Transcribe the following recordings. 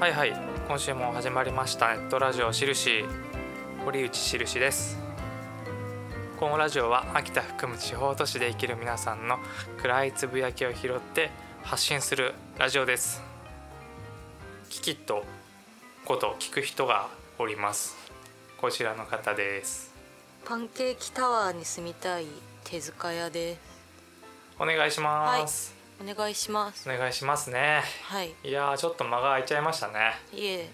はいはい。今週も始まりました。ネットラジオしるし堀内しるしです。このラジオは秋田含む地方都市で生きる皆さんの暗いつぶやきを拾って発信するラジオです。キキッとこと聞く人がおります。こちらの方です。パンケーキタワーに住みたい手塚屋です。お願いします、お願いします。お願いしますね。はい。いやーちょっと間が空いちゃいましたね。いえ。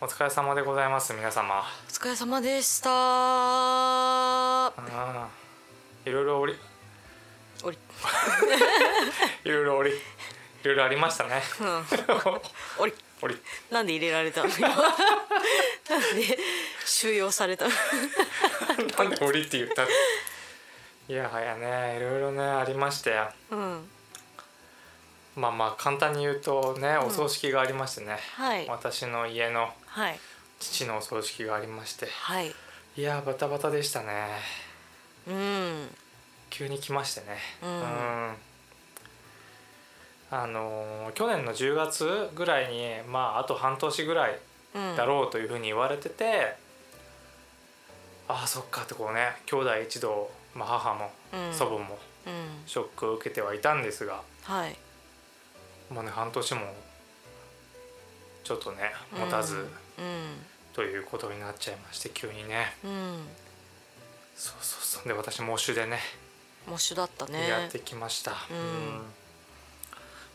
お疲れ様でございます皆様。お疲れ様でした。いろいろおり。おり。いろいろお り。いろいろありましたね。うん。おり。おり。なんで入れられたの？今なんで収容された？の なんでおりって言ったの？いやはやね。いろいろねありましてうんまあまあ簡単に言うとねお葬式がありましてね、はい。私の家のはい。父のお葬式がありまして。はい。いやバタバタでしたね。うん。急に来ましてね。うん。ん。あのー去年の10月ぐらいにまああと半年ぐらいうん。だろうというふうに言われてて、ああそっかってこうね兄弟一同、まあ、母もうん。祖母もうん。ショックを受けてはいたんですがはいもうね半年もちょっとね持たずうんということになっちゃいまして急にね。うん。そうそうそう。で私喪主でね。モッシュだったね。やってきました、うん。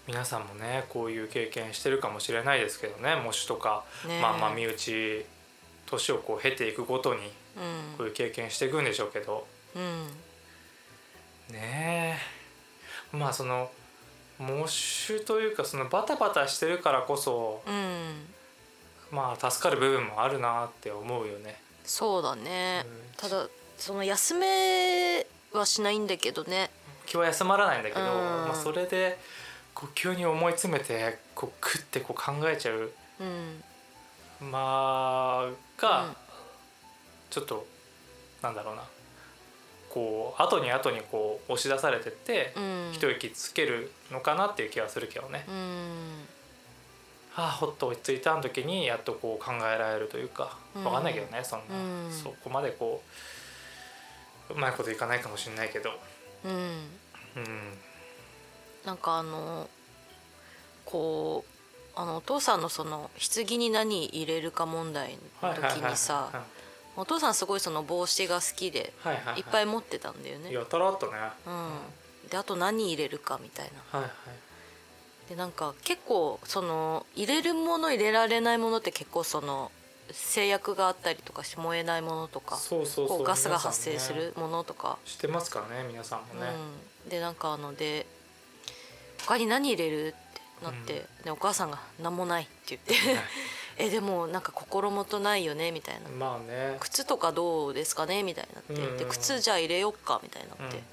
皆さんもねこういう経験してるかもしれないですけどね。喪主とか、ねまあまあ身内年をこう経ていくごとにうん。こういう経験していくんでしょうけど。うん。ねえ。まあその喪主というかそのバタバタしてるからこそうん。まあ助かる部分もあるなって思うよね。そうだね。うん。ただその休めはしないんだけどね。気は休まらないんだけど、うん。まあ、それでこう急に思い詰めてこうクッてこう考えちゃう。うん。まあが、うん。ちょっとなんだろうなこう後に後にこう押し出されてって、うん。一息つけるのかなっていう気がするけどね。うん。はあほっと落ち着いた時にやっとこう考えられるというかうん。わかんないけどね、そんな、うん。そこまでこううまいこといかないかもしれないけど。うん。うん。なんかあのこうあのお父さんのその棺に何入れるか問題の時にさお父さんすごいその帽子が好きではいはいはい。いっぱい持ってたんだよね。やたらっとね。うん、であと何入れるかみたいな。はいはい。でなんか結構その入れるもの入れられないものって結構その制約があったりとかし燃えないものとかそうそうそう。ガスが発生するものとか、知ってますからね皆さんもね、うん、でなんかあので「他に何入れる?」ってなって、でお母さんが「何もない」って言って「えでもなんか心もとないよね」みたいな。まあね「靴とかどうですかね?」みたいになって、うん。うんうんで靴じゃあ入れよっかみたいになって、うん。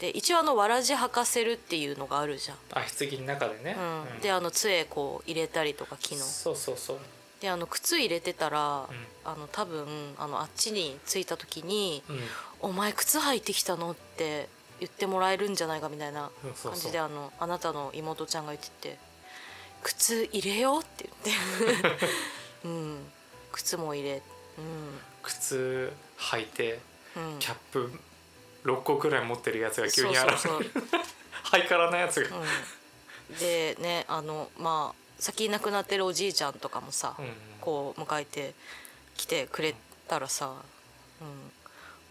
で一応あのわらじ履かせるっていうのがあるじゃん。あ棺の中でね、うん。うん。であの杖こう入れたりとか木の。そうそうそう。であの靴入れてたら、うん。あの多分あのあっちに着いた時にうん「お前靴履いてきたの?」って言ってもらえるんじゃないかみたいな感じであのあなたの妹ちゃんが言ってて「靴入れよう」って言って。うん。靴も入れ。靴履いてうん。うんキャップ6個くらい持ってるやつが急に現れるう ハイカラなやつが、うん、でねあのまあ先亡くなってるおじいちゃんとかもさ、うんこう迎えて来てくれたらさ「うん、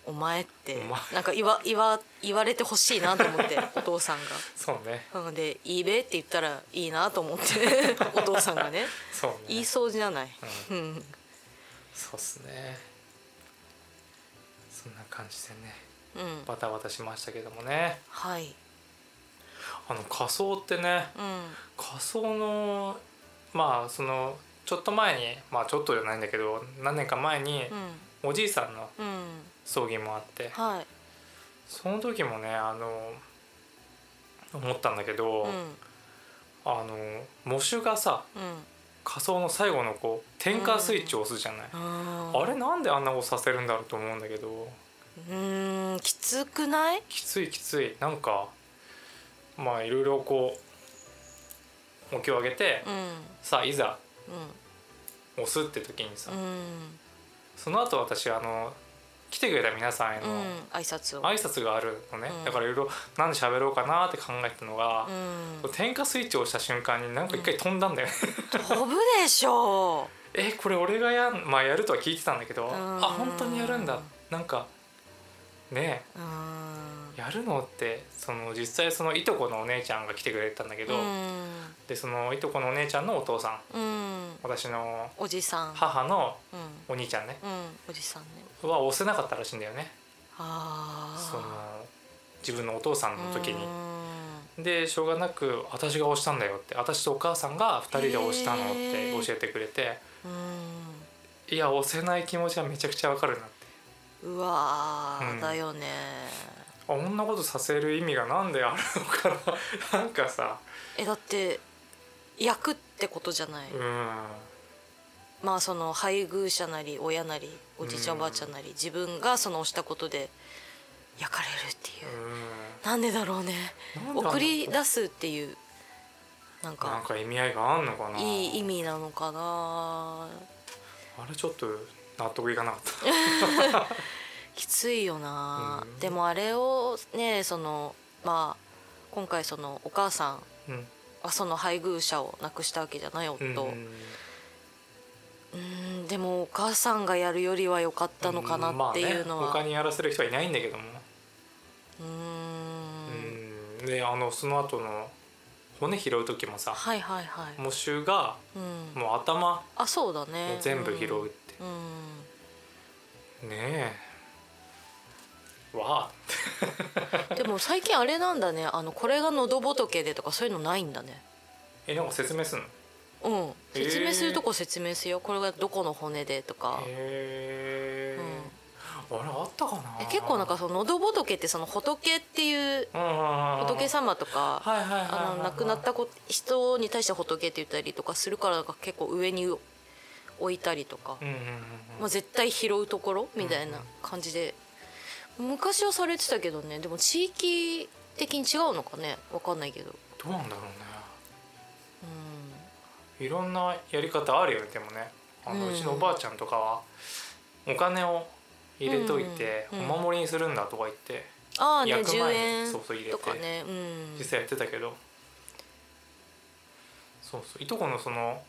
お前」ってなんか言わ言わ言われてほしいなと思って お父さんそうね。が。うんで「いいべ」って言ったらいいなと思って お父さんがね。そうね。言いそうじゃない？ううん。そうっすね。そんな感じでねうん、バタバタしましたけどもね。はい、あの仮装ってねうん。仮装のまあそのちょっと前にまあちょっとじゃないんだけど何年か前にうんおじいさんのうん、葬儀もあって。はい、その時もねあの思ったんだけど、うん。あの喪主がさうん。仮装の最後のこう点火スイッチを押すじゃない、ああれなんであんなことさせるんだろうと思うんだけど。うんきつくない？きついきつい。なんかまあいろいろこうお経をあげて、うん。さあいざ押すって時にさ、うんその後私あの来てくれた皆さんへのうん挨拶を。挨拶があるのね、うん。だからいろいろ何で喋ろうかなって考えたのがう、ん。点火スイッチを押した瞬間になんか一回飛んだんだよね、飛ぶでしょ えこれ俺がやんまあやるとは聞いてたんだけど、ん。あ本当にやるんだ。なんかねううんやるのってその実際そのいとこのお姉ちゃんが来てくれたんだけど、うん。でそのいとこのお姉ちゃんのお父さんうん。私のおじさん。母のうんお兄ちゃんねうん。おじさんね。は押せなかったらしいんだよね。その自分のお父さんの時に。にでしょうがなく「私が押したんだよ」って私とお母さんが2人で押したのって教えてくれていや押せない気持ちはめちゃくちゃわかるなって。うわー、うん。だよねあこんなことさせる意味がなんであるのかな？なんかさ。えだって焼くってことじゃない、うん。まあその配偶者なり親なりおじいちゃんうんおばあちゃんなり自分がその押したことで焼かれるっていう、うなんでだろうね。送り出すっていうなんなんかか意味合いがあんのかな？いい意味なのかな。あれちょっと納得いかなかった きついよな、うん。でもあれをねそのまあ今回そのお母さんうん。はその配偶者を亡くしたわけじゃない夫、うんうんでもお母さんがやるよりは良かったのかなっていうのは、まあね、他にやらせる人はいないんだけども。うーん。うん。であのその後の骨拾う時もさはいはいはい、喪主がうん、もう頭あそうだね。全部拾うって、うん、ねえわあ。でも最近あれなんだね。あのこれが喉仏でとかそういうのないんだね。えなんか説明すんの？うん。説明するとこ説明するよ。これがどこの骨でとか、へえ、あれあったかな？え結構なんかその喉仏ってその仏っていう仏仏様とかあの亡くなった子人に対して仏って言ったりとかするからなんか結構上に置いたりとか、絶対拾うところみたいな感じで昔はされてたけどね。でも地域的に違うのかね。わかんないけど、どうなんだろうね。ういろんなやり方あるよねでもね。あの、ううんちのおばあちゃんとかはお金を入れといて、うんうんお守りにするんだとか言ってん、ああね10焼く前に円そうそう入れて。とかね。うん。実際やってたけど、そうそう。いとこのその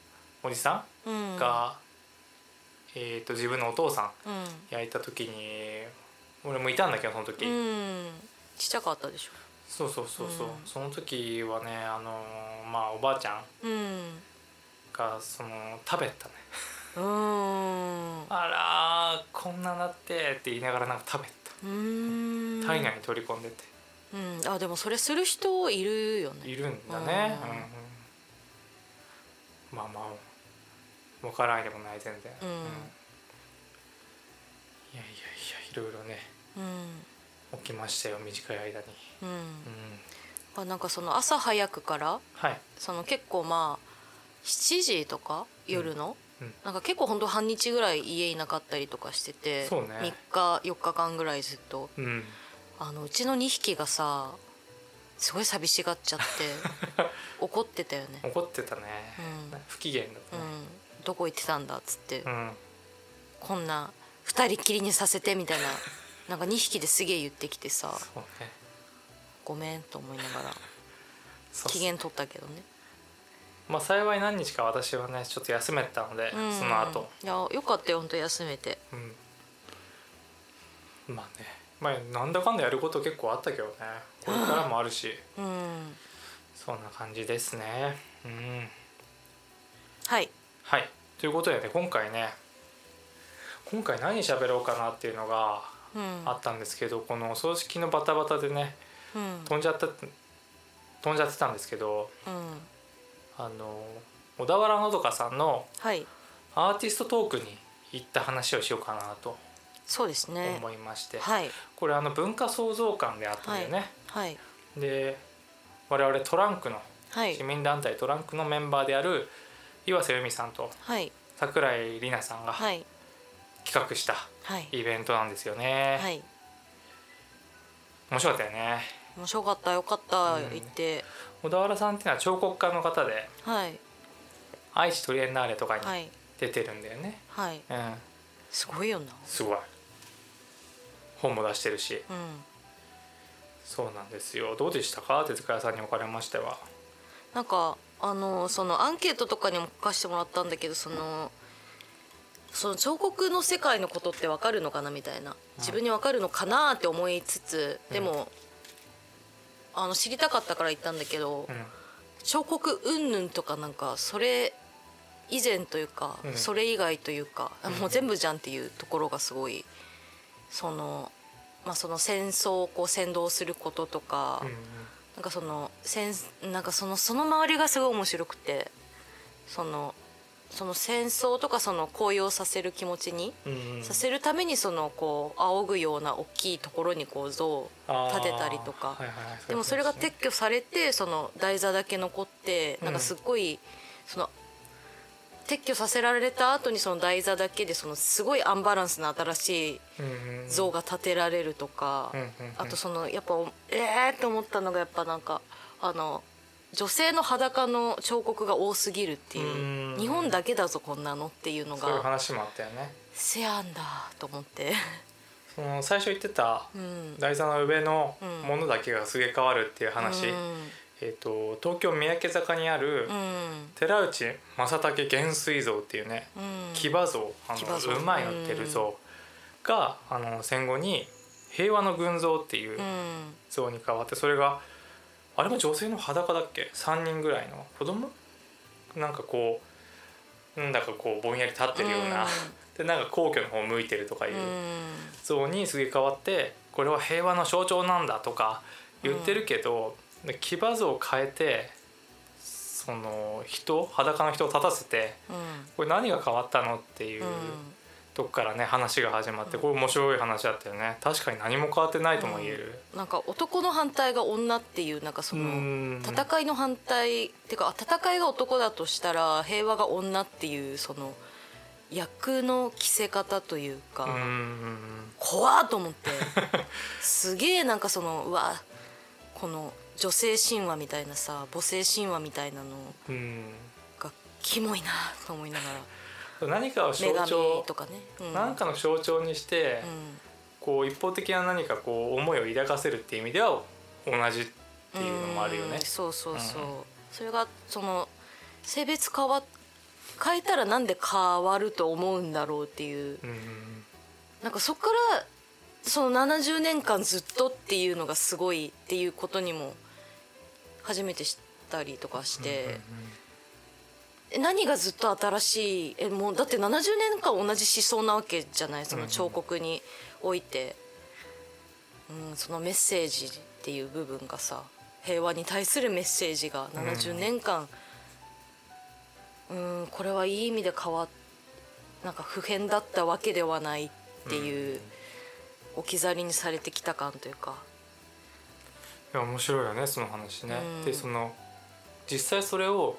おじさうんん。が、えー、と自分のお父さんうん。焼いた時に俺もいたんだけどその時、うん。ちっちゃかったでしょ。そうそうそうそう、うん。その時はねあのーまあおばあちゃんうん。がその食べたね。うん。あらーこんななってって言いながらなんか食べうん。た体内に取り込んでて、うん。あでもそれする人いるよね。いるんだね。うんうん。うんまあまあ分からないでもない全然、うんいやいやいやいろいろねうん起きましたよ短い間に。うん。うん。あなんかその朝早くからはい。その結構まあ7時とか夜の、うん。うん。なんか結構ほんと半日ぐらい家いなかったりとかしててね。3日4日間ぐらいずっと。うん。あのうちの2匹がさすごい寂しがっちゃって 怒ってたよね、怒ってたね、うん。不機嫌だね。うん、どこ行ってたんだっつって、うん、こんな2人きりにさせてみたいななんか2匹ですげえ言ってきてさね。ごめんと思いながら 機嫌取ったけどね。まあ幸い何日か私はねちょっと休めたので、うん。その後。いやよかったよほんと休めて。うん。まあね。まあなんだかんだやること結構あったけどね。これからもあるし。うん。そんな感じですね。うん。はい。はい。ということでね今回ね今回何喋ろうかなっていうのがうんあったんですけど、このお葬式のバタバタでねうん。飛んじゃった飛んじゃってたんですけどうん。あの小田原のどかさんのはい。アーティストトークに行った話をしようかなとそうですね。思いまして、はい。これあの文化創造館であったんだよね、はい。で我々トランクのはい。市民団体トランクのメンバーである岩瀬由美さんとはい。桜井里奈さんがはい企画したはい。イベントなんですよね、はい。面白かったよね。面白かったよかったうん。行って。小田原さんっていうのは彫刻家の方ではい。愛知トリエンナーレとかにはい。出てるんだよね、はい。うん。すごいよな。すごい。本も出してるし。うん。そうなんですよ。どうでしたか？手塚屋さんにおかれましては。なんかあのそのアンケートとかにも書かせてもらったんだけどそのその彫刻の世界のことって分かるのかなみたいな。自分に分かるのかなって思いつつでも、あの知りたかったから言ったんだけど、うん。彫刻云々とかなんかそれ以前というか、うん。それ以外というか、もう全部じゃんっていうところがすごいその,、まあ、その戦争をこう先導することとか。うん。なんかその戦なんかそのその周りがすごい面白くてそのその戦争とかその高揚させる気持ちにうんうん。させるためにそのこう仰ぐような大きいところにこう像を立てたりとか。でもそれが撤去されてその台座だけ残ってなんかすっごいその撤去させられた後にその台座だけでそのすごいアンバランスな新しい像が建てられるとか、うんうんうん。あとそのやっぱええー、って思ったのがやっぱなんかあの女性の裸の彫刻が多すぎるっていううん。日本だけだぞこんなのっていうのそういうが話もあったよね。せやんだと思って。その最初言ってたうん。台座の上のうん。ものだけがすげ替わるっていう話、えー、と東京三宅坂にあるうん。うん寺内正武元帥像っていうねうん。騎馬像あの馬に乗ってる像があの戦後に平和の群像っていううん。像に変わってそれがあれも女性の裸だっけ？3人ぐらいの子供？なんかこうなんだかこうぼんやり立ってるような、でなんか皇居の方向いてるとかいう。うん。像にすげ替わってこれは平和の象徴なんだとか言ってるけど、で騎馬像を変えてその人？裸の人を立たせてうん。これ何が変わったの？っていううんとこからね話が始まってこれ面白い話だったよね。確かに何も変わってないとも言える。なんか男の反対が女っていうなんかそのうん。戦いの反対っていうかあ戦いが男だとしたら平和が女っていうその役の着せ方というか、うん。怖っと思って。すげえなんかそのうわこの女性神話みたいなさ母性神話みたいなのうん。がキモいなと思いながら何かを象徴とかね、うん、何かの象徴にして、うん。こう一方的な何かこう思いを抱かせるっていう意味では同じっていうのもあるよね。うん。そうそうそう、うん。それがその性別変わ変えたらなんで変わると思うんだろうっていう。うんなんかそこからその70年間ずっとっていうのがすごいっていうことにも初めて知ったりとかして、え何がずっと新しいえもうだって70年間同じ思想なわけじゃないその彫刻において、うん、そのメッセージっていう部分がさ平和に対するメッセージが70年間、うん、これはいい意味で変わっなんか普遍だったわけではないっていう、置き去りにされてきた感というか。いや面白いよねその話ね。うんでその実際それを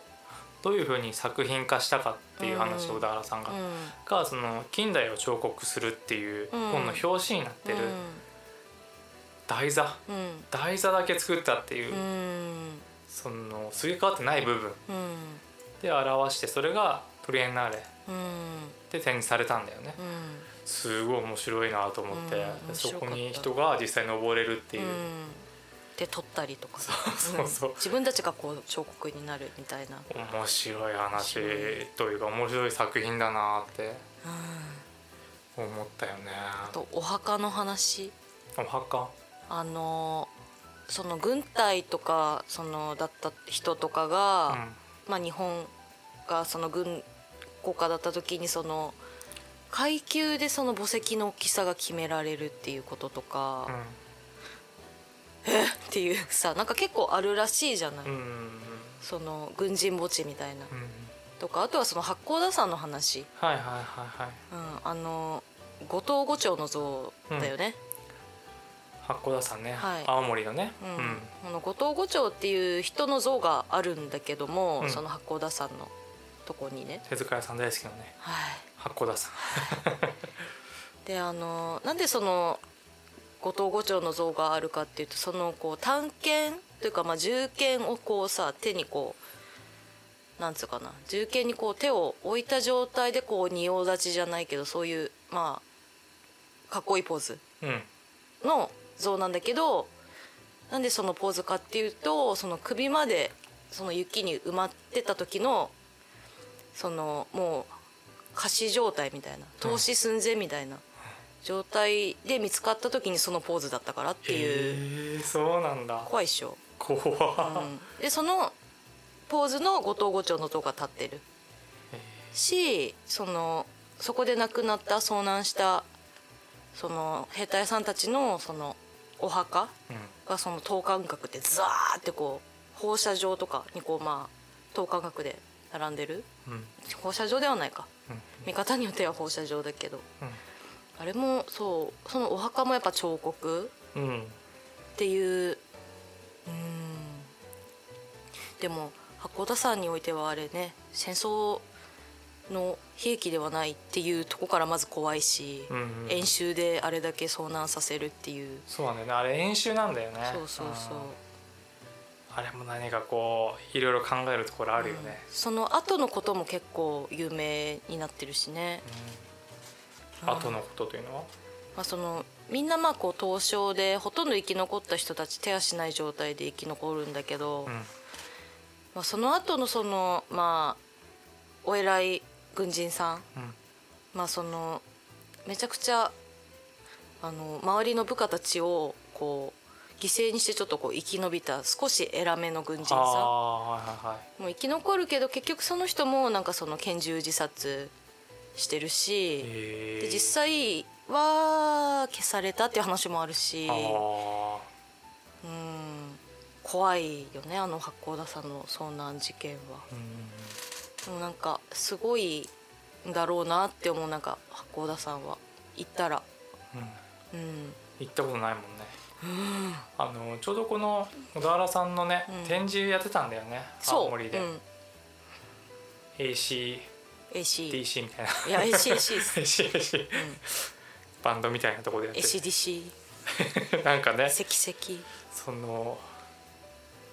どういうふうに作品化したかっていう話をうん小田原さんが、うん。がその近代を彫刻するっていううん本の表紙になってる台座、うん。台座だけ作ったっていう、うん。そのすり替わってない部分。うん。で表してそれがトリエンナーレ。うん。で展示されたんだよね。うん。すごい面白いなと思って、そこに人が実際登れるっていう、うんで撮ったりとか。ねそうそう。うん。自分たちがこう彫刻になるみたいな、面白い話というか面白い作品だなってうん、思ったよね。あとお墓の話。お墓？あのその軍隊とかそのだった人とかが、まあ、日本がその軍国家だった時にその階級でその墓石の大きさが決められるっていうこととか、うんっていうさなんか結構あるらしいじゃない、その軍人墓地みたいな、とかあとはその八甲田山の話、はいはいはいはい。うん、あの後藤五丁の像だよね、八甲田山ね、はい。青森のね、うん。この後藤五丁っていう人の像があるんだけども、うん。その八甲田山のとこにね、手塚屋さん大好きなね。はい、八甲田山。であのなんでその後藤五丁の像があるかっていうとそのこう探検というかまあ銃剣をこうさ手にこうなんつうかな銃剣にこう手を置いた状態でこう仁王立ちじゃないけどそういうまあかっこいいポーズうん。の像なんだけどなんでそのポーズかっていうとその首までその雪に埋まってた時のそのもう仮死状態みたいな投資寸前みたいな状態で見つかった時にそのポーズだったからっていう。へえそうなんだ。怖いっしょ、怖っ。うん、でそのポーズの後藤五丁の塔が立ってる。しそのそこで亡くなった遭難したその兵隊さんたちのそのお墓うん。がその等間隔でザーってこう放射状とかにこうまあ等間隔で並んでる。うん。放射状ではないか。うん。見方によっては放射状だけど。うんあれもそうそのお墓もやっぱ彫刻うんっていううん。でも八甲田山においてはあれね戦争の悲劇ではないっていうとこからまず怖いし、うんうん。演習であれだけ遭難させるっていう、そうなんだよね。あれ演習なんだよね。そうそうそう、ん。あれも何かこういろいろ考えるところあるよね、その後のことも結構有名になってるしね、うん後のことというのは？まあ、そのみんなまあこう凍傷でほとんど生き残った人たち手足ない状態で生き残るんだけど、うん。まあ、その後のそのまあお偉い軍人さん、うん。まあそのめちゃくちゃあの周りの部下たちをこう犠牲にしてちょっとこう生き延びた少し偉めの軍人さん。もう生き残るけど結局その人もなんかその拳銃自殺してるし、へで実際は消されたっていう話もあるし。あうん。怖いよねあの八甲田さんの遭難事件は。ーうんでもなんかすごいんだろうなって思うなんか八甲田さんは行ったら。うん。うん。行ったことないもんね。あのちょうどこの小田原さんのね、うん。展示やってたんだよね青森で、う。ん、ACDC AC みたいな。いや ACAC です、ACAC うん、バンドみたいなところでやってる。ACDC なんかね。石石その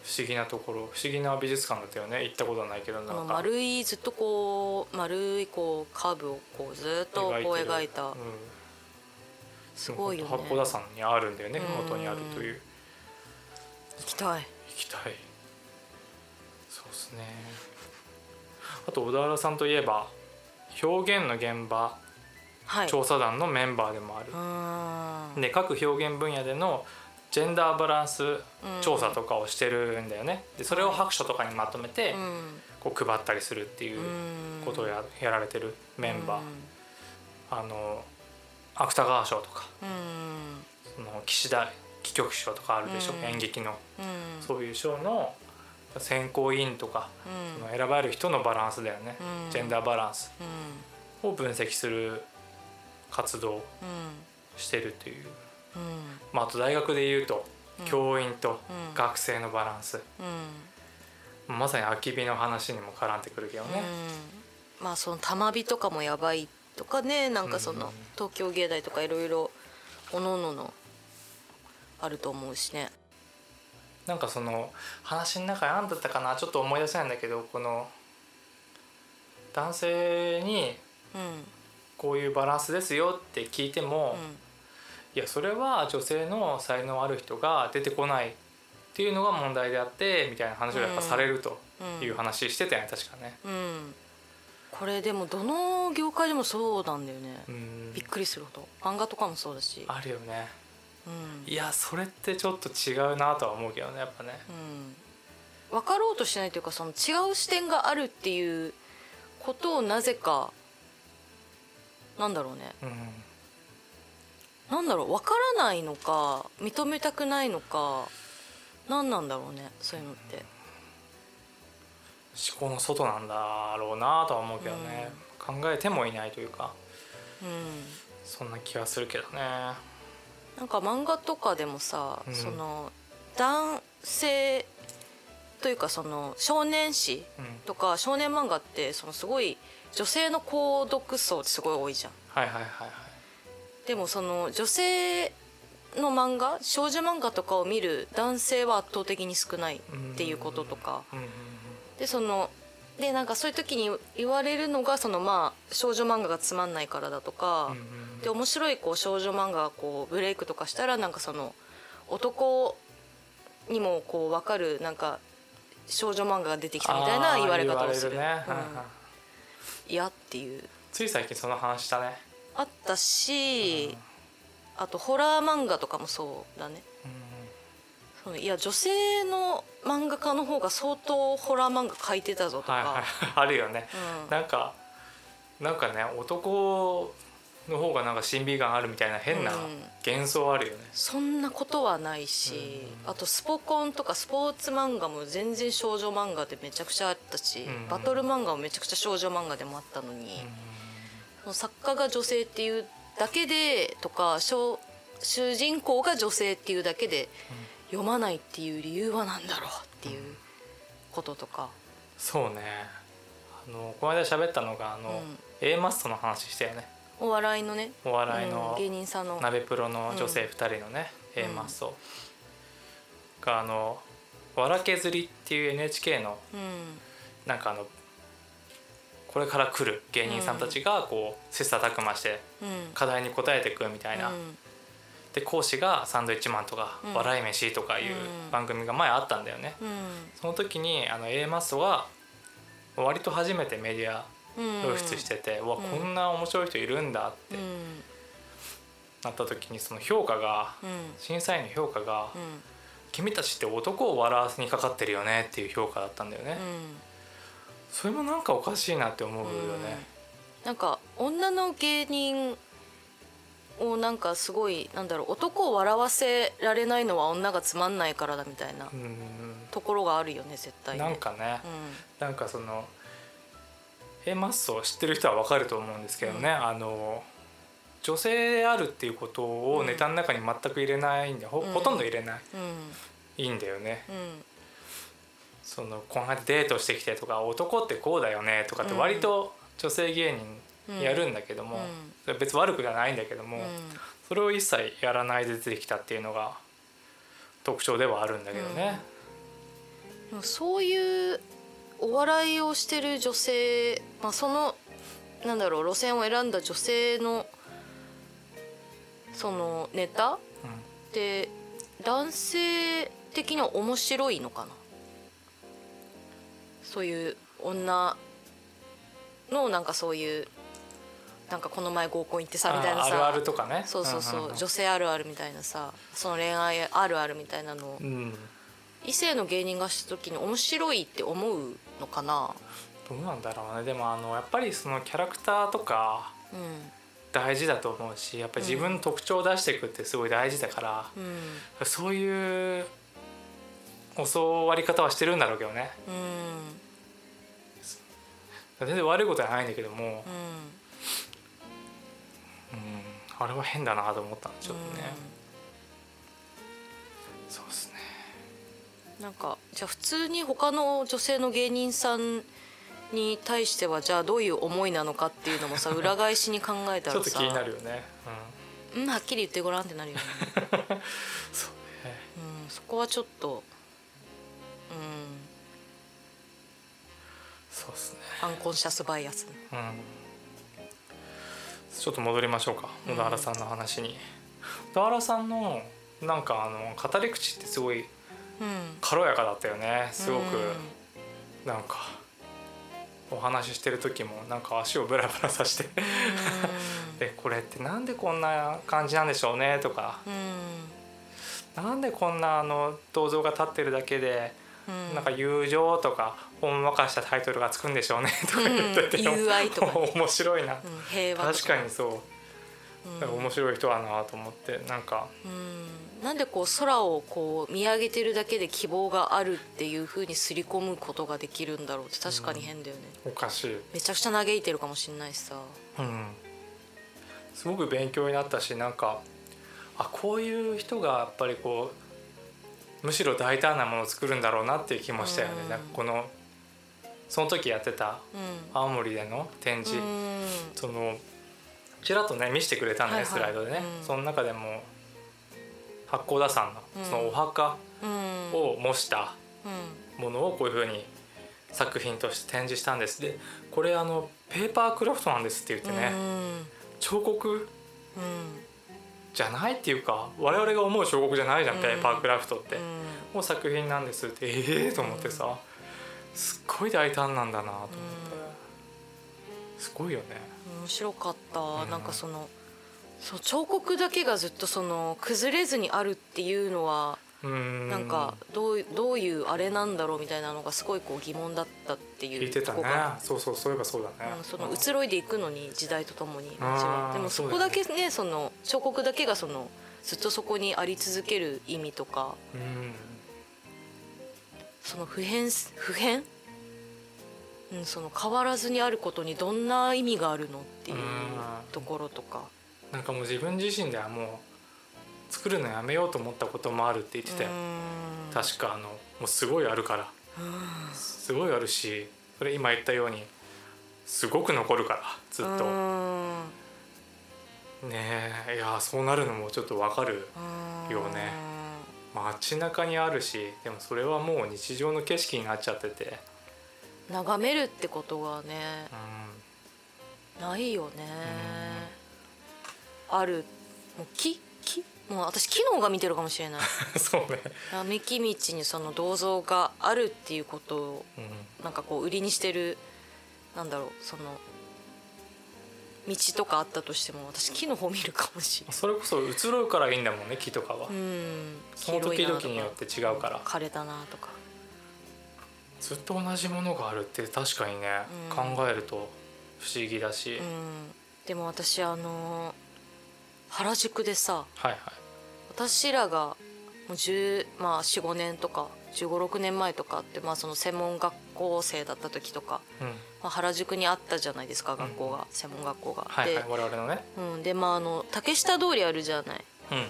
不思議なところ。不思議な美術館だったよね。行ったことはないけどなんか。丸いずっとこう丸いこうカーブをこうずっとこう描いた。うん。すごいよね。八甲田山にあるんだよね。うん。麓にあるという。行きたい。行きたい。そうですねあと小田原さんといえば表現の現場はい。調査団のメンバーでもある。で各表現分野でのジェンダーバランス調査とかをしてるんだよね。でそれを白書とかにまとめてうん。こう配ったりするっていううん。ことをややられてるメンバー。うん。あの芥川賞とかうん。その岸田戯曲賞とかあるでしょ、うん。演劇の。うん。そういう賞の選考委員とか、うん。その選ばれる人のバランスだよね、うん。ジェンダーバランス。うん。を分析する活動してるという、うん。まあ、あと大学でいうと、うん。教員とうん。学生のバランス、うん。まさに空き火の話にも絡んでくるけどね、うん、まあその玉火とかもやばいとかねなんかそのうん。東京芸大とかいろいろおのおののあると思うしねなんかその話の中に何だったかなちょっと思い出せないんだけどこの男性にうん。こういうバランスですよって聞いても、いやそれは女性の才能ある人が出てこないっていうのが問題であってみたいな話をやっぱされるとうん。いう話してたよね確かね。うん、うん、これでもどの業界でもそうなんだよね、うん。びっくりするほど。漫画とかもそうだし。あるよね。うん。いやそれってちょっと違うなとは思うけどねやっぱね。うん、分かろうとしないというかその違う視点があるっていうことをなぜかなんだろうね。うん。なんだろう分からないのか認めたくないのか何なんだろうねそういうのって。思考の外なんだろうなとは思うけどね、考えてもいないというかうん。そんな気がするけどね。なんか漫画とかでもさ、うん。その男性というかその少年誌うん。とか少年漫画ってそのすごい女性の購読層ってすごい多いじゃん。はいはいはいはい。でもその女性の漫画少女漫画とかを見る男性は圧倒的に少ないっていうこととか。でそのでなんかそういう時に言われるのがそのまあ少女漫画がつまんないからだとか、うんうんで面白いこう少女漫画がこうブレイクとかしたらなんかその男にもこう分かるなんか少女漫画が出てきたみたいな言われ方をする。あー言われね、うん。うんうん嫌っていう。つい最近その話したね、あったし、あとホラー漫画とかもそうだね。そのいや女性の漫画家の方が相当ホラー漫画描いてたぞとか、はいはい。あるよね、うん。なんかなんかね男の方がなんか審美眼あるみたいな変なうん。幻想あるよね、そんなことはないし、あとスポコンとかスポーツ漫画も全然少女漫画でめちゃくちゃあったし、うん。バトル漫画もめちゃくちゃ少女漫画でもあったのに、その作家が女性っていうだけでとか小主人公が女性っていうだけで読まないっていう理由は何だろうっていうこととか。そうね。あのこの間喋ったのがあの、うん。A マストの話したよねお笑いのねお笑いのうん芸人さんの。鍋プロの女性2人のね、A マストがあの「わら削り」っていう NHK のうん。なんかあのこれから来る芸人さんたちがこう切磋琢磨してうん。課題に答えていくみたいな、うん。で講師がサンドイッチマンとか、うん。笑い飯とかいううん。番組が前あったんだよね、うん。その時にあの A マストが割と初めてメディアうん露出してて、うん。こんな面白い人いるんだってうん。なった時にその評価がうん。審査員の評価がうん「君たちって男を笑わせにかかってるよね」っていう評価だったんだよね、うん。それもなんかおかしいなって思うよね、なんか女の芸人をなんかすごいなんだろう男を笑わせられないのは女がつまんないからだみたいなうん。ところがあるよね絶対ね。なんかね、うなんかその A マッソを知ってる人はわかると思うんですけどね、あの女性であるっていうことをネタの中に全く入れないんで、ほうん。ほとんど入れない、んうん。いいんだよね。うん。そのこうやってデートしてきてとか男ってこうだよねとかって割と女性芸人やるんだけども、別に悪くじゃないんだけども、うん。それを一切やらないで出てきたっていうのが特徴ではあるんだけどね。そういうお笑いをしてる女性、まあ、そのなんだろう路線を選んだ女性のそのネタって男性的には面白いのかな。そういう女のなんかそういうなんかこの前合コン行ってさみたいなさ。ああるあるとかね。そうそうそう,、んんん。女性あるあるみたいなさ。その恋愛あるあるみたいなのをうん異性の芸人がした時に面白いって思うのかな？どうなんだろうね。でもあのやっぱりそのキャラクターとかうん。大事だと思うしやっぱり自分の特徴を出していくってすごい大事だから、うん。そういう教わり方はしてるんだろうけどね。うん。全然悪いことはないんだけども、うん。うん、あれは変だなと思ったちょっとね、そうですね。うんなんかじゃあ普通に他の女性の芸人さんに対してはじゃあどういう思いなのかっていうのもさ 裏返しに考えたらさ。ちょっと気になるよね、うん。はっきり言ってごらんってなるよね、うん、そうね。うん、そこはちょっとうん。そうですね。アンコンシャスバイアス。ねうん。ちょっと戻りましょうか。うん小田原さんの話に、小田原さんのなんかあの語り口ってすごいうん軽やかだったよね。すごく、うん。なんかお話ししてる時もなんか足をブラブラさして。でこれってなんでこんな感じなんでしょうね？とか。うん。なんでこんなあの銅像が立ってるだけで、うん。なんか友情とかほんわかしたタイトルがつくんでしょうね？とか言ってて、うん 面白いな、うん。確かにそう。うん。面白い人だなと思ってなんかうんなんでこう空をこう見上げてるだけで希望があるっていう風に刷り込むことができるんだろうって確かに変だよね、おかしい、めちゃくちゃ嘆いてるかもしれないしさ。うん、すごく勉強になったしなんかあこういう人がやっぱりこうむしろ大胆なものを作るんだろうなっていう気もしたよね、うん。なんかこのその時やってたうん。青森での展示、うん。そのちらっとね見せてくれたのね、はいはい。スライドでね、うん。その中でも八甲田山のそのお墓うんを模したうんものをこういうふうに作品として展示したんです。でこれあのペーパークラフトなんですって言ってね、彫刻じゃないっていうか我々が思う彫刻じゃないじゃん、うん。ペーパークラフトって、うん。もう作品なんですってええと思ってさすっごい大胆なんだなと思って、すごいよね。面白かった、うんなんかそのそう彫刻だけがずっとその崩れずにあるっていうのはうん。なんかどうどういうあれなんだろうみたいなのがすごいこう疑問だったっていう聞いてたね。そうそうそういえばそうだね、うん、その移ろいでいくのに時代とともにでもそこだけねその彫刻だけがそのずっとそこにあり続ける意味とかうん。その普遍普遍、うん、その変わらずにあることにどんな意味があるのっていううん。ところとか。なんかもう自分自身ではもう作るのやめようと思ったこともあるって言ってたよ、うん。確かあのもうすごいあるから。うんすごいあるしそれ今言ったようにすごく残るからずっと、うん。ねえいやそうなるのもちょっとわかるよね。街中にあるしでもそれはもう日常の景色になっちゃってて、眺めるってことがねうないよねある。もう木？木？もう私木の方が見てるかもしれない。ん、そうね、並木道にその銅像があるっていうことをうん、なんかこう売りにしてるなんだろうその道とかあったとしても私木の方見るかもしれない。それこそ移ろうからいいんだもんね木とかは、うん。その時々によって違うから。枯れたなとか。ずっと同じものがあるって確かにね、うん。考えると不思議だし、うん。でも私あの原宿でさはいはい私らがもう10まあ45年とか1 5 6年前とかって、まあ、その専門学校生だった時とか、うんまあ、原宿にあったじゃないですか学校が、専門学校が。はいはい我々のねで,、うん、でまああの竹下通りあるじゃない。うん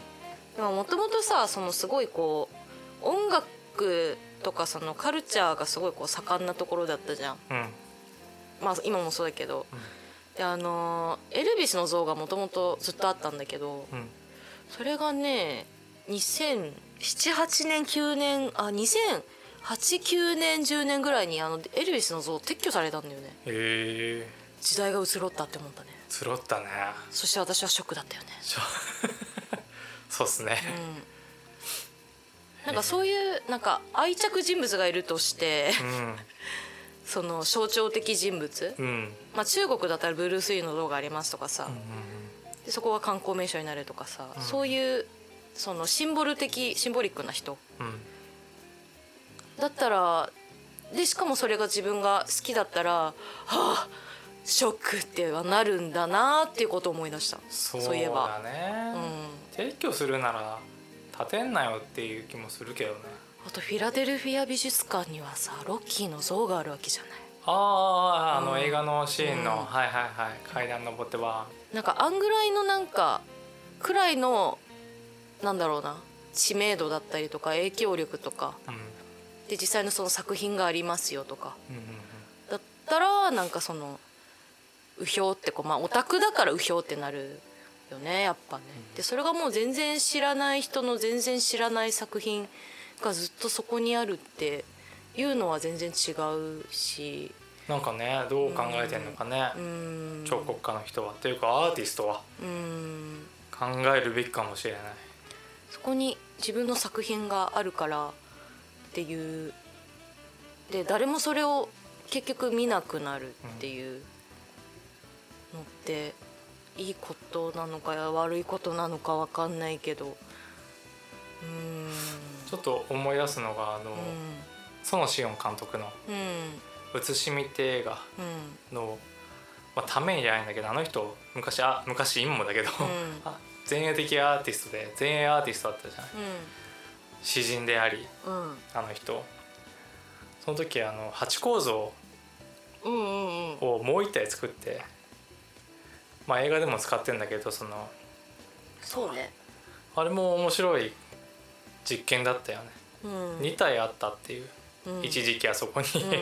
でもともとさそのすごいこう音楽とかそのカルチャーがすごいこう盛んなところだったじゃん。うんまあ今もそうだけど。であのエルビスの像がもともとずっとあったんだけどうん。それがね2007,8年9年あ2008,9年10年ぐらいにあのエルビスの像撤去されたんだよね。へえ時代が移ろったって思ったね。つろったね。そして私はショックだったよね。そうっすね。うん。なんかそういうなんか愛着人物がいるとしてうんその象徴的人物、うん。うんまあ、中国だったらブルース・リーの像がありますとかさ、うんでそこが観光名所になるとかさ、うん。そういうそのシンボル的シンボリックな人。うん。だったらでしかもそれが自分が好きだったらはあショックってはなるんだなっていうことを思い出した。そういえば。うん。撤去するなら建てんなよっていう気もするけどねあとフィラデルフィア美術館にはさロッキーの像があるわけじゃない。あああのうん映画のシーンの、うん。はいはいはい階段登っては。なんかあんぐらいのなんかくらいのなんだろうな知名度だったりとか影響力とか。うん。で実際のその作品がありますよとか。うんうん。だったらなんかそのうひょうってこうまあオタクだからうひょうってなるよねやっぱね。でそれがもう全然知らない人の全然知らない作品がずっとそこにあるっていうのは全然違うし。なんかねどう考えてんのかね、うん。彫刻家の人は。というかアーティストは。うん。考えるべきかもしれない。そこに自分の作品があるからっていう。で誰もそれを結局見なくなるっていうのっていいことなのか悪いことなのか分かんないけど。うんちょっと思い出すのがあの、うん。園志音監督のうん「写しみ」って映画うん。の、まあ、ためにじゃないんだけどあの人昔あ昔今もだけど、前衛的アーティストで前衛アーティストだったじゃない？詩人でありうん。あの人。その時あの八構造をもう一体作ってまあ映画でも使ってんだけどそのそうね。あれも面白い実験だったよね、うん。2体あったっていう、うん。一時期あそこに、うん。で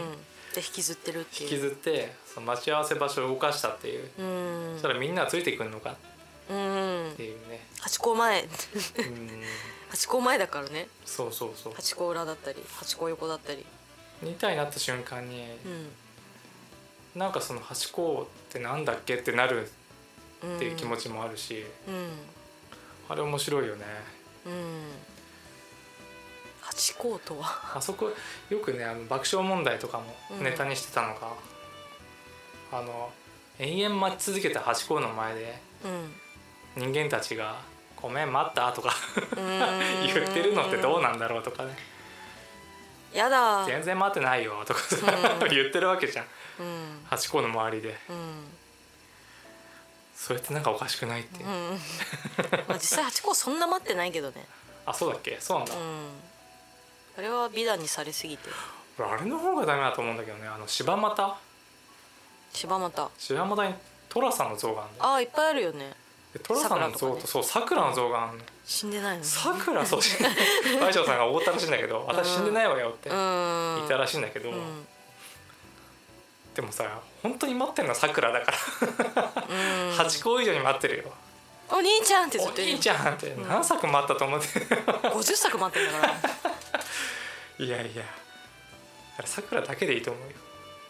引きずってるって引きずってその待ち合わせ場所を動かしたっていう、うん。そしたらみんなついてくるのか。うん。っていうね。ハチ公前。うん。ハチ公前だからね。そうそうそう。ハチ公裏だったりハチ公横だったり。2体になった瞬間に、うん。なんかそのハチ公ってなんだっけってなるうんっていう気持ちもあるし、うん。あれ面白いよね。うんハチ公とは？あそこよくねあの爆笑問題とかもうん。ネタにしてたのが、あの延々待ち続けたハチ公の前でうん。人間たちが「ごめん待った」とか言言ってるのってどうなんだろうとかね。やだ「全然待ってないよ」とか 言ってるわけじゃん。うん。ハチ公の周りで。うん。それってなんかおかしくないって。いう、うん。まあ実際ハチ公そんな待ってないけどね。あそうだっけ？そうなんだ、うんあれは美談にされすぎて。俺あれの方がダメだと思うんだけどねあの柴又？柴又。柴又に寅さんの像があるんだよああいっぱいあるよね。で寅さんの像とそうさくらの像があるの。死んでないのさくらそう 大将さんが怒ったらしいんだけど私死んでないわよってうん。言ったらしいんだけど、うん。でもさ本当に待ってるのはさくらだから。うん。8個以上に待ってるよ、お兄ちゃんってずおっと言う。兄ちゃんって何作待ったと思って。50作待ってんだから。いやいや。あれさくらだけでいいと思うよ。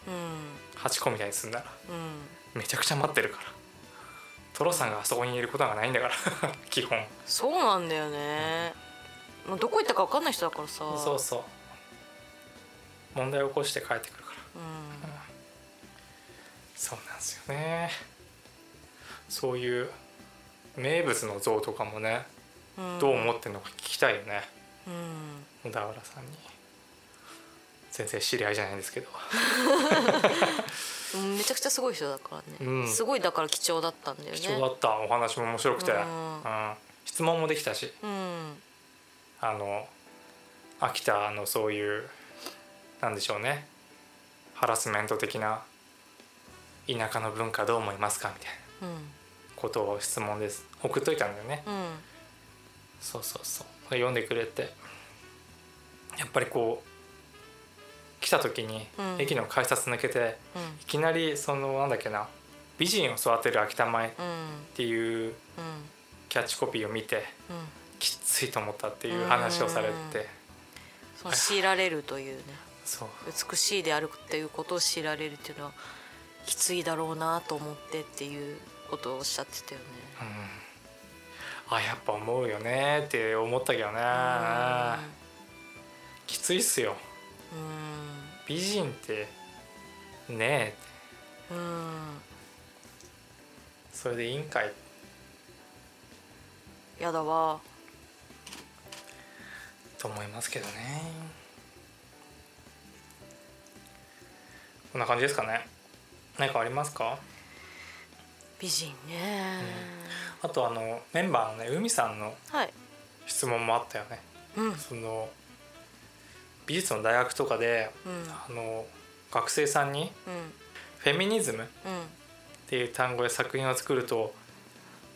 うん。8個みたいにすんなら。うん。めちゃくちゃ待ってるから。トロさんがあそこにいることがないんだから。基本。そうなんだよね。もうどこ行ったか分かんない人だからさ。そうそう。問題を起こして帰ってくるから。うん。そうなんですよね。そういう名物の像とかもねうん。どう思ってるのか聞きたいよね。うん。小田原さんに。全然知り合いじゃないんですけど。う んめちゃくちゃすごい人だからね、うん。すごいだから貴重だったんだよね。貴重だったお話も面白くて、ううんん。質問もできたし。うん。あの秋田のそういうなんでしょうね。ハラスメント的な田舎の文化どう思いますかみたいな。うんことを質問です。送っといたんだよね。うん。そうそうそう。読んでくれて。やっぱりこう来た時にうん。駅の改札抜けて、うん。いきなりそのなんだっけな美人を育てる秋田米っうんていううん。キャッチコピーを見てうん。きついと思ったっていう話をされて。その強いられるというね。そう。美しいであるっていうことを強いられるっていうのはきついだろうなと思ってっていうことをおっしゃってたよね。うん。あやっぱ思うよね。って思ったけどね。きついっすよ。うん。美人ってねえ。うんうん。それでいいんかい。やだわ。と思いますけどね。こんな感じですかね。何かありますか？美人ね、あとあのメンバーのね海さんのはい。質問もあったよね。うん。その美術の大学とかでうん。あの学生さんにうん。フェミニズムっうん。ていう単語で作品を作ると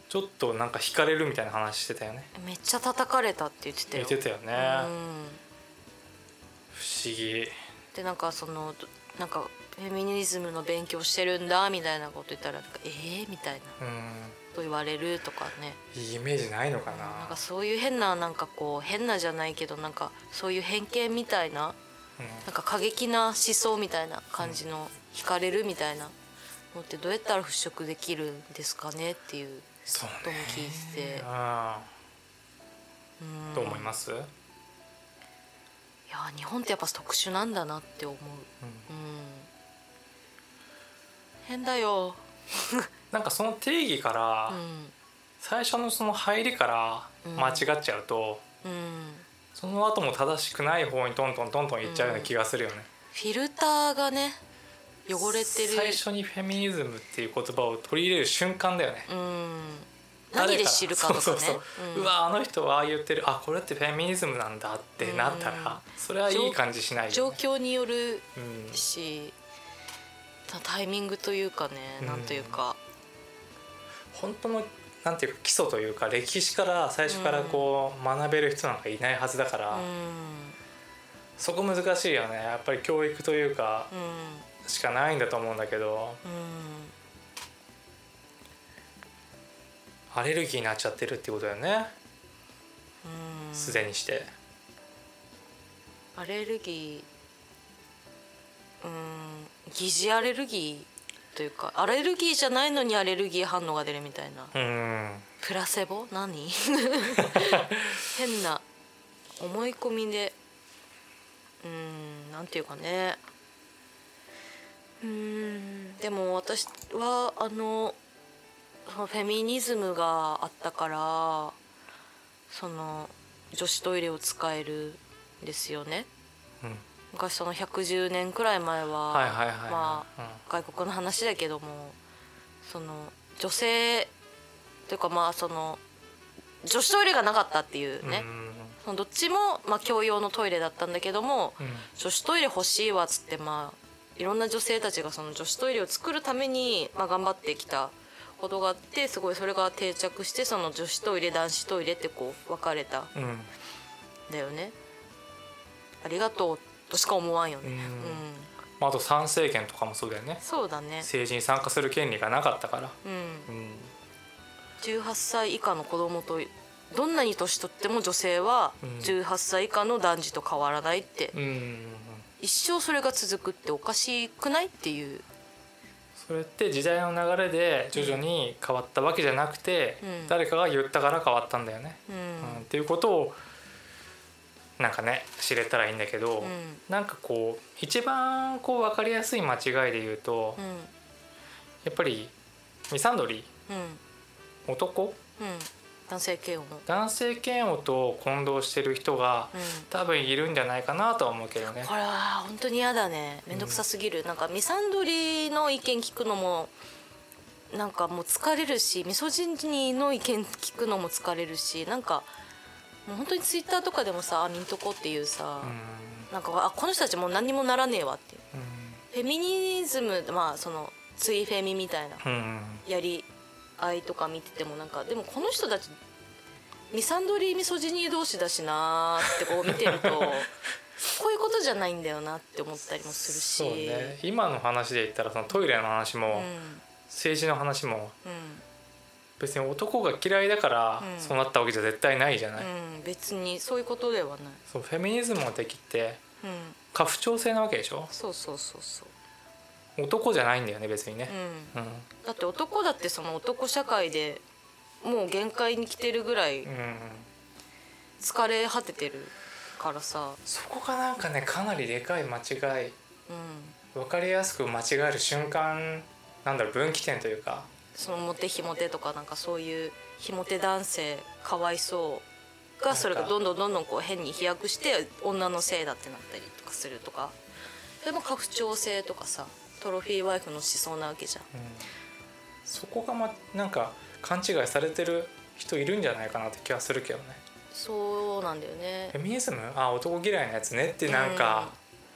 ちょっとなんか惹かれるみたいな話してたよね。めっちゃ叩かれたって言ってた言よってたよね、うん。不思議。でなんかそのなんかフェミニズムの勉強してるんだみたいなこと言ったらなんか「えー?」みたいな。うん。と言われるとかね。いいイメージないのかな。なんかそういう変ななんかこう変なじゃないけどなんかそういう偏見みたいなうん。なんか過激な思想みたいな感じの惹かれるみたいなのってどうやったら払拭できるんですかねっていうことも聞いてて、うんうん、どう思います、うんいや日本ってやっぱ特殊なんだなって思う、うん、変だよ、なんかその定義から、うん。最初のその入りから間違っちゃうと、うん、その後も正しくない方にトントントントンいっちゃうような気がするよね、フィルターがね汚れてる。最初にフェミニズムっていう言葉を取り入れる瞬間だよね。うん。何で知るかとかね。そうそうそう、ううんわあの人はああ言ってる。あこれってフェミニズムなんだってなったら、うん。それはいい感じしない状よね。況によるうん。しタイミングというかね、うん。なんというか。本当のなんていうか基礎というか歴史から最初からこう学べる人なんかいないはずだから、うん。そこ難しいよね。やっぱり教育というかうん。しかないんだと思うんだけどうん。アレルギーになっちゃってるってことだよね。うん。すでにして。アレルギうん疑似アレルギーというかアレルギーじゃないのにアレルギー反応が出るみたいな。プラセボ？何？変な思い込みでうんなんていうかね。うんでも私はあのフェミニズムがあったからその女子トイレを使えるんですよね。うん。昔その110年くらい前は、まあ外国の話だけどもその女性というかまあその女子トイレがなかったっていううんね、そのどっちもまあ共用のトイレだったんだけども女子トイレ欲しいわっつってまあいろんな女性たちがその女子トイレを作るためにまあ頑張ってきたことがあってすごいそれが定着してその女子トイレ男子トイレってこう分かれた。だよね。ありがとうとしか思わんよね。うん。うん。まあ、あと参政権とかもそうだよね。そうだね。政治に参加する権利がなかったから、うん。うん、18歳以下の子供とどんなに年取っても女性はうん。18歳以下の男児と変わらないって、うん、一生それが続くっておかしくないっていう、それって時代の流れで徐々に変わったわけじゃなくて、うん。誰かが言ったから変わったんだよね、うん。うん。っていうことをなんかね知れたらいいんだけど、うん。なんかこう一番こう分かりやすい間違いで言うと、うん。やっぱりミサンドリうん。ー男？うん。男性嫌悪。の、男性嫌悪と混同してる人がうん、多分いるんじゃないかなとは思うけどね。これは本当に嫌だね。面倒くさすぎる、なんかミサンドリの意見聞くのもなんかもう疲れるしミソジニの意見聞くのも疲れるしなんかもう本当にツイッターとかでもさ「あミントコ」っていうさ、うん。なんかあこの人たちもう何にもならねえわっていう。うん。フェミニズムまあそのツイフェミみたいなうんやり合いとか見ててもなんかでもこの人たちミサンドリーミソジニー同士だしなーってこう 見てるとこういうことじゃないんだよなって思ったりもするし。そうね。今の話で言ったらそのトイレの話も、うん。政治の話もうん別に男が嫌いだからうん。そうなったわけじゃ絶対ないじゃない、うん、別にそういうことではない、そうフェミニズムの敵ってうん、過不調性なわけでしょ？そうそうそうそう、男じゃないんだよね別にね。うん、うん。だって男だってその男社会でもう限界に来てるぐらいうん、疲れ果ててるからさ、そこがなんかねかなりでかい間違い。うん、分かりやすく間違える瞬間なんだろう分岐点というかそのモテひもてとかなんかそういうひもて男性かわいそうがそれがどんどんどんどんこう変に飛躍して女のせいだってなったりとかするとか。でも家父長制とかさトロフィーワイフの思想なわけじゃん。うん。そこが、ま、なんか勘違いされてる人いるんじゃないかなって気はするけどね。そうなんだよね。フェミニズム？あ男嫌いなやつねってなんか、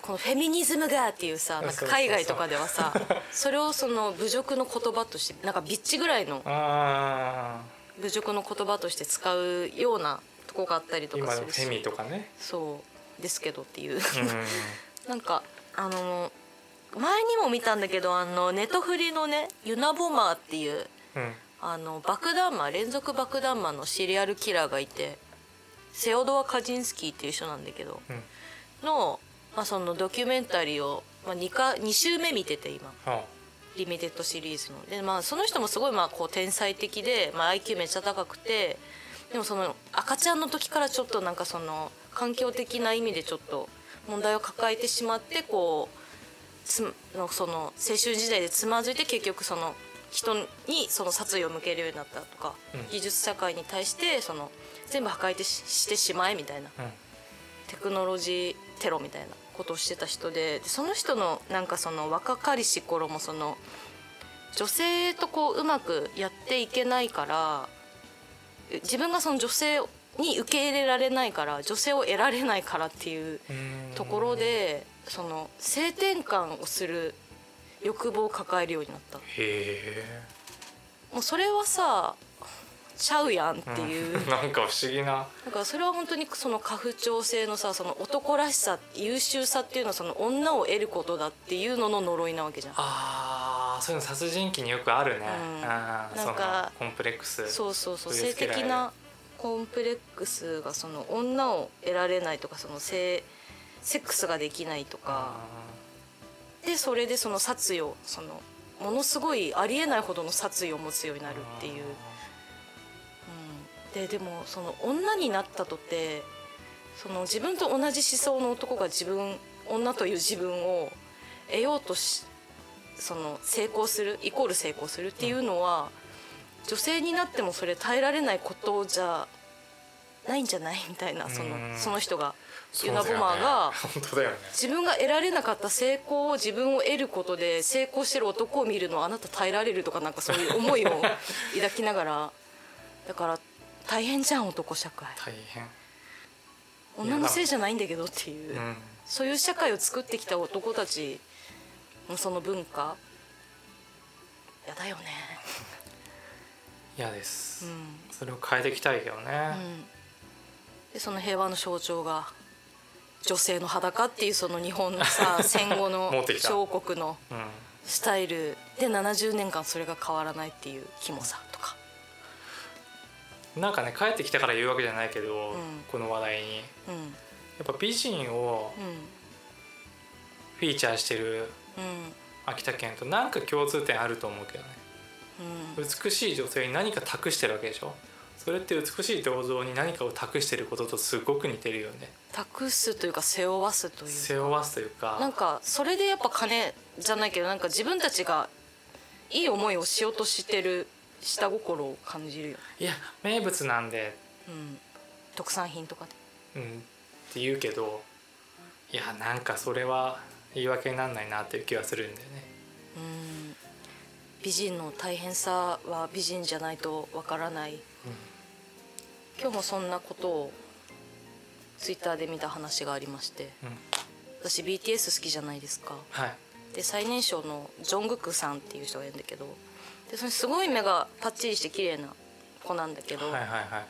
このフェミニズムがっていうさなんか海外とかではさそれをその侮辱の言葉としてなんかビッチぐらいのあ侮辱の言葉として使うようなとこがあったりーとかするし。フェミとかね、そうですけどっていう。うん、なんかあの前にも見たんだけどあのネトフリのねユナボマーっていううん。あの爆弾魔連続爆弾魔のシリアルキラーがいてセオドア・カジンスキーっていう人なんだけどうん。の,、まあそのドキュメンタリーを、まあ、2, か2週目見てて今。はリミテッドシリーズの。で、まあ、その人もすごいまあこう天才的で、まあ、IQ めっちゃ高くてでもその赤ちゃんの時からちょっとなんかその環境的な意味でちょっと問題を抱えてしまってこうつのその青春時代でつまずいて結局その人にその殺意を向けるようになったとか、うん。技術社会に対してその全部破壊ししてしまえみたいな。あうん。テクノロジーテロみたいなことをしてた人ででその人のなんかその若かりし頃もその女性とこううまくやっていけないから自分がその女性に受け入れられないから女性を得られないからっていううんところでその性転換をする欲望を抱えるようになった。もうそれはさちゃうやんっていう、う んなんか不思議な。だからそれは本当にその家父長制のさその男らしさ優秀さっていうのはその女を得ることだっていうのの呪いなわけじゃん。あーそういうの殺人鬼によくあるね、うん。なんかコンプレックスそうそうそう性的なコンプレックスがその女を得られないとかその性セックスができないとか。あでそれでその殺意をそのものすごいありえないほどの殺意を持つようになるっていう、うん、ででもその女になったとてその自分と同じ思想の男が自分女という自分を得ようとしその成功するイコール成功するっていうのは、女性になってもそれ耐えられないことじゃないんじゃない？みたいなそのうん。その人がユナボマーがね。自分が得られなかった成功を自分を得ることで成功してる男を見るのはあなた耐えられるとかなんかそういう思いを抱きながら。だから大変じゃん男社会。大変。女のせいじゃないんだけどっていう、うんそういう社会を作ってきた男たちのその文化。やだよね。嫌です、うん。それを変えていきたいけどね、うん。でその平和の象徴が女性の裸っていうその日本のさ 戦後の小国のうん。スタイルで70年間それが変わらないっていうキモさなんかね帰ってきたから言うわけじゃないけど、ん。この話題に。うん。やっぱ美人をフィーチャーしてる秋田県となんか共通点あると思うけどね。うん。美しい女性に何か託してるわけでしょ？それって美しい銅像に何かを託してることとすごく似てるよね。託すというか背負わすという背負わすというか。なんかそれでやっぱ金じゃないけどなんか自分たちがいい思いをしようとしてる下心を感じるよ、いや名物なんで、うん、特産品とかで。うん、って言うけどいやなんかそれは言い訳にならないなっていう気はするんだよね。うん。美人の大変さは美人じゃないとわからない、今日もそんなことをツイッターで見た話がありまして。うん、うん、私 BTS 好きじゃないですか。はい。で最年少のジョングクさんっていう人がいるんだけどでそれすごい目がパッチリして綺麗な子なんだけど、はいはいは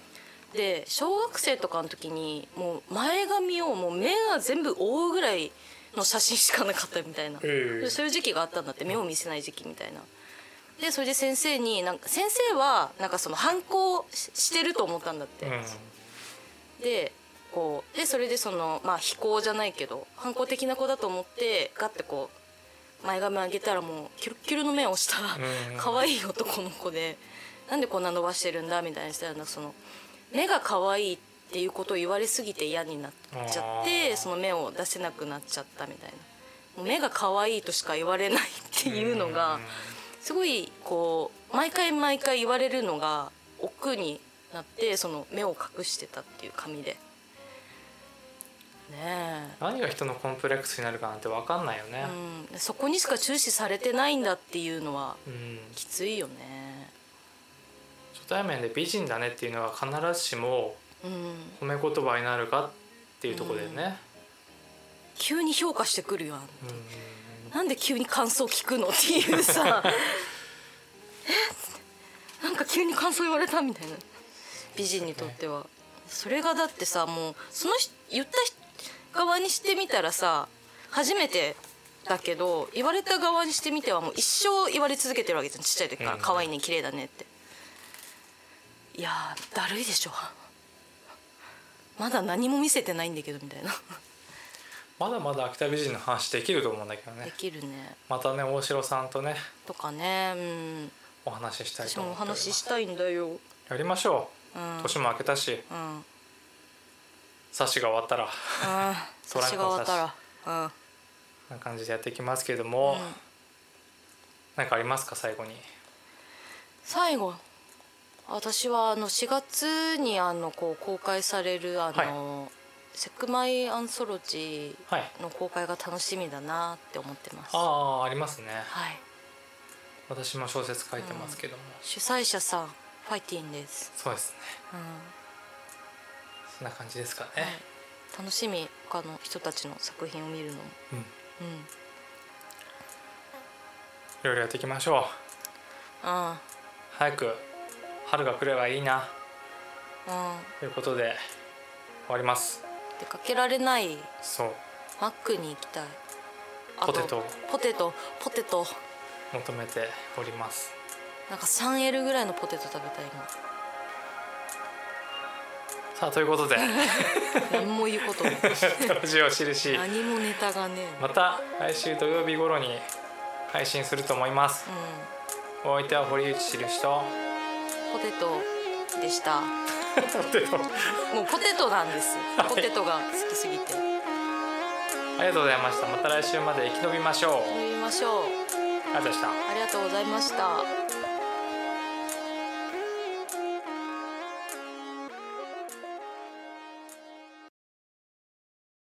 い。で小学生とかの時にもう前髪をもう目が全部覆うぐらいの写真しかなかったみたいな、ええ。そういう時期があったんだって目を見せない時期みたいな。でそれで先生になんか先生はなんかその反抗ししてると思ったんだって。うん。でこうでそれでそのまあ非行じゃないけど反抗的な子だと思ってガッてこう前髪上げたらもうキュルッキュルの目をしたうん可愛い男の子でなんでこんな伸ばしてるんだみたいにしたらその目が可愛いっていうことを言われすぎて嫌になっちゃっあてー。その目を出せなくなっちゃったみたいな。目が可愛いとしか言われないっていうのがすごいこう毎回毎回言われるのが億劫になってその目を隠してたっていう紙で。ねえ。何が人のコンプレックスになるかなんて分かんないよね。うん、そこにしか注視されてないんだっていうのはうん、きついよね。初対面で美人だねっていうのは必ずしもうん、褒め言葉になるかっていうところだよね、急に評価してくるよ。うん。なんで急に感想聞くのっていうさ。え？なんか急に感想言われたみたいな。美人にとっては。それがだってさもうその人言った人側にしてみたらさ初めてだけど言われた側にしてみてはもう一生言われ続けてるわけじゃん。ちっちゃい時から。うん。可愛いね綺麗だねって。いやーだるいでしょ。まだ何も見せてないんだけどみたいな。まだまだ秋田美人の話できると思うんだけどでねきるね。またね大城さんとねとかねうん。お話ししたいと思っております。話ししたいんだよ。やりましょう。うん。年も明けたし。うんうん冊子が終わったら。トランク差し。が終わったら。うん。こんな感じでやっていきますけれども、うん。何かありますか最後に。最後。私はあの4月にあのこう公開されるあの、セクマイアンソロジはい。ーの公開が楽しみだなって思ってます。ああありますね。はい、私も小説書いてますけども、主催者さんファイティンです。そうですね。うんそんな感じですかはい。ね、楽しみ他の人たちの作品を見るのも。うん。うん。いろいろやっていきましょう。あ早く春が来ればいいな。あということで終わります。うん出かけられない。そう。マックに行きたい。あポテト。ポテト。ポテト。求めております。なんか 3L ぐらいのポテト食べたい今さあということで。何も言うことない。ラジオしるし何もネタがねまた来週土曜日頃に配信すると思います。うお相手は堀内しるしとんポテトでした。ポテト。もうポテトなんです。ポテトが好きすぎて。ありがとうございました。また来週まで生き延びましょう。飲みましょう。ありがとうございました。ありがとうございました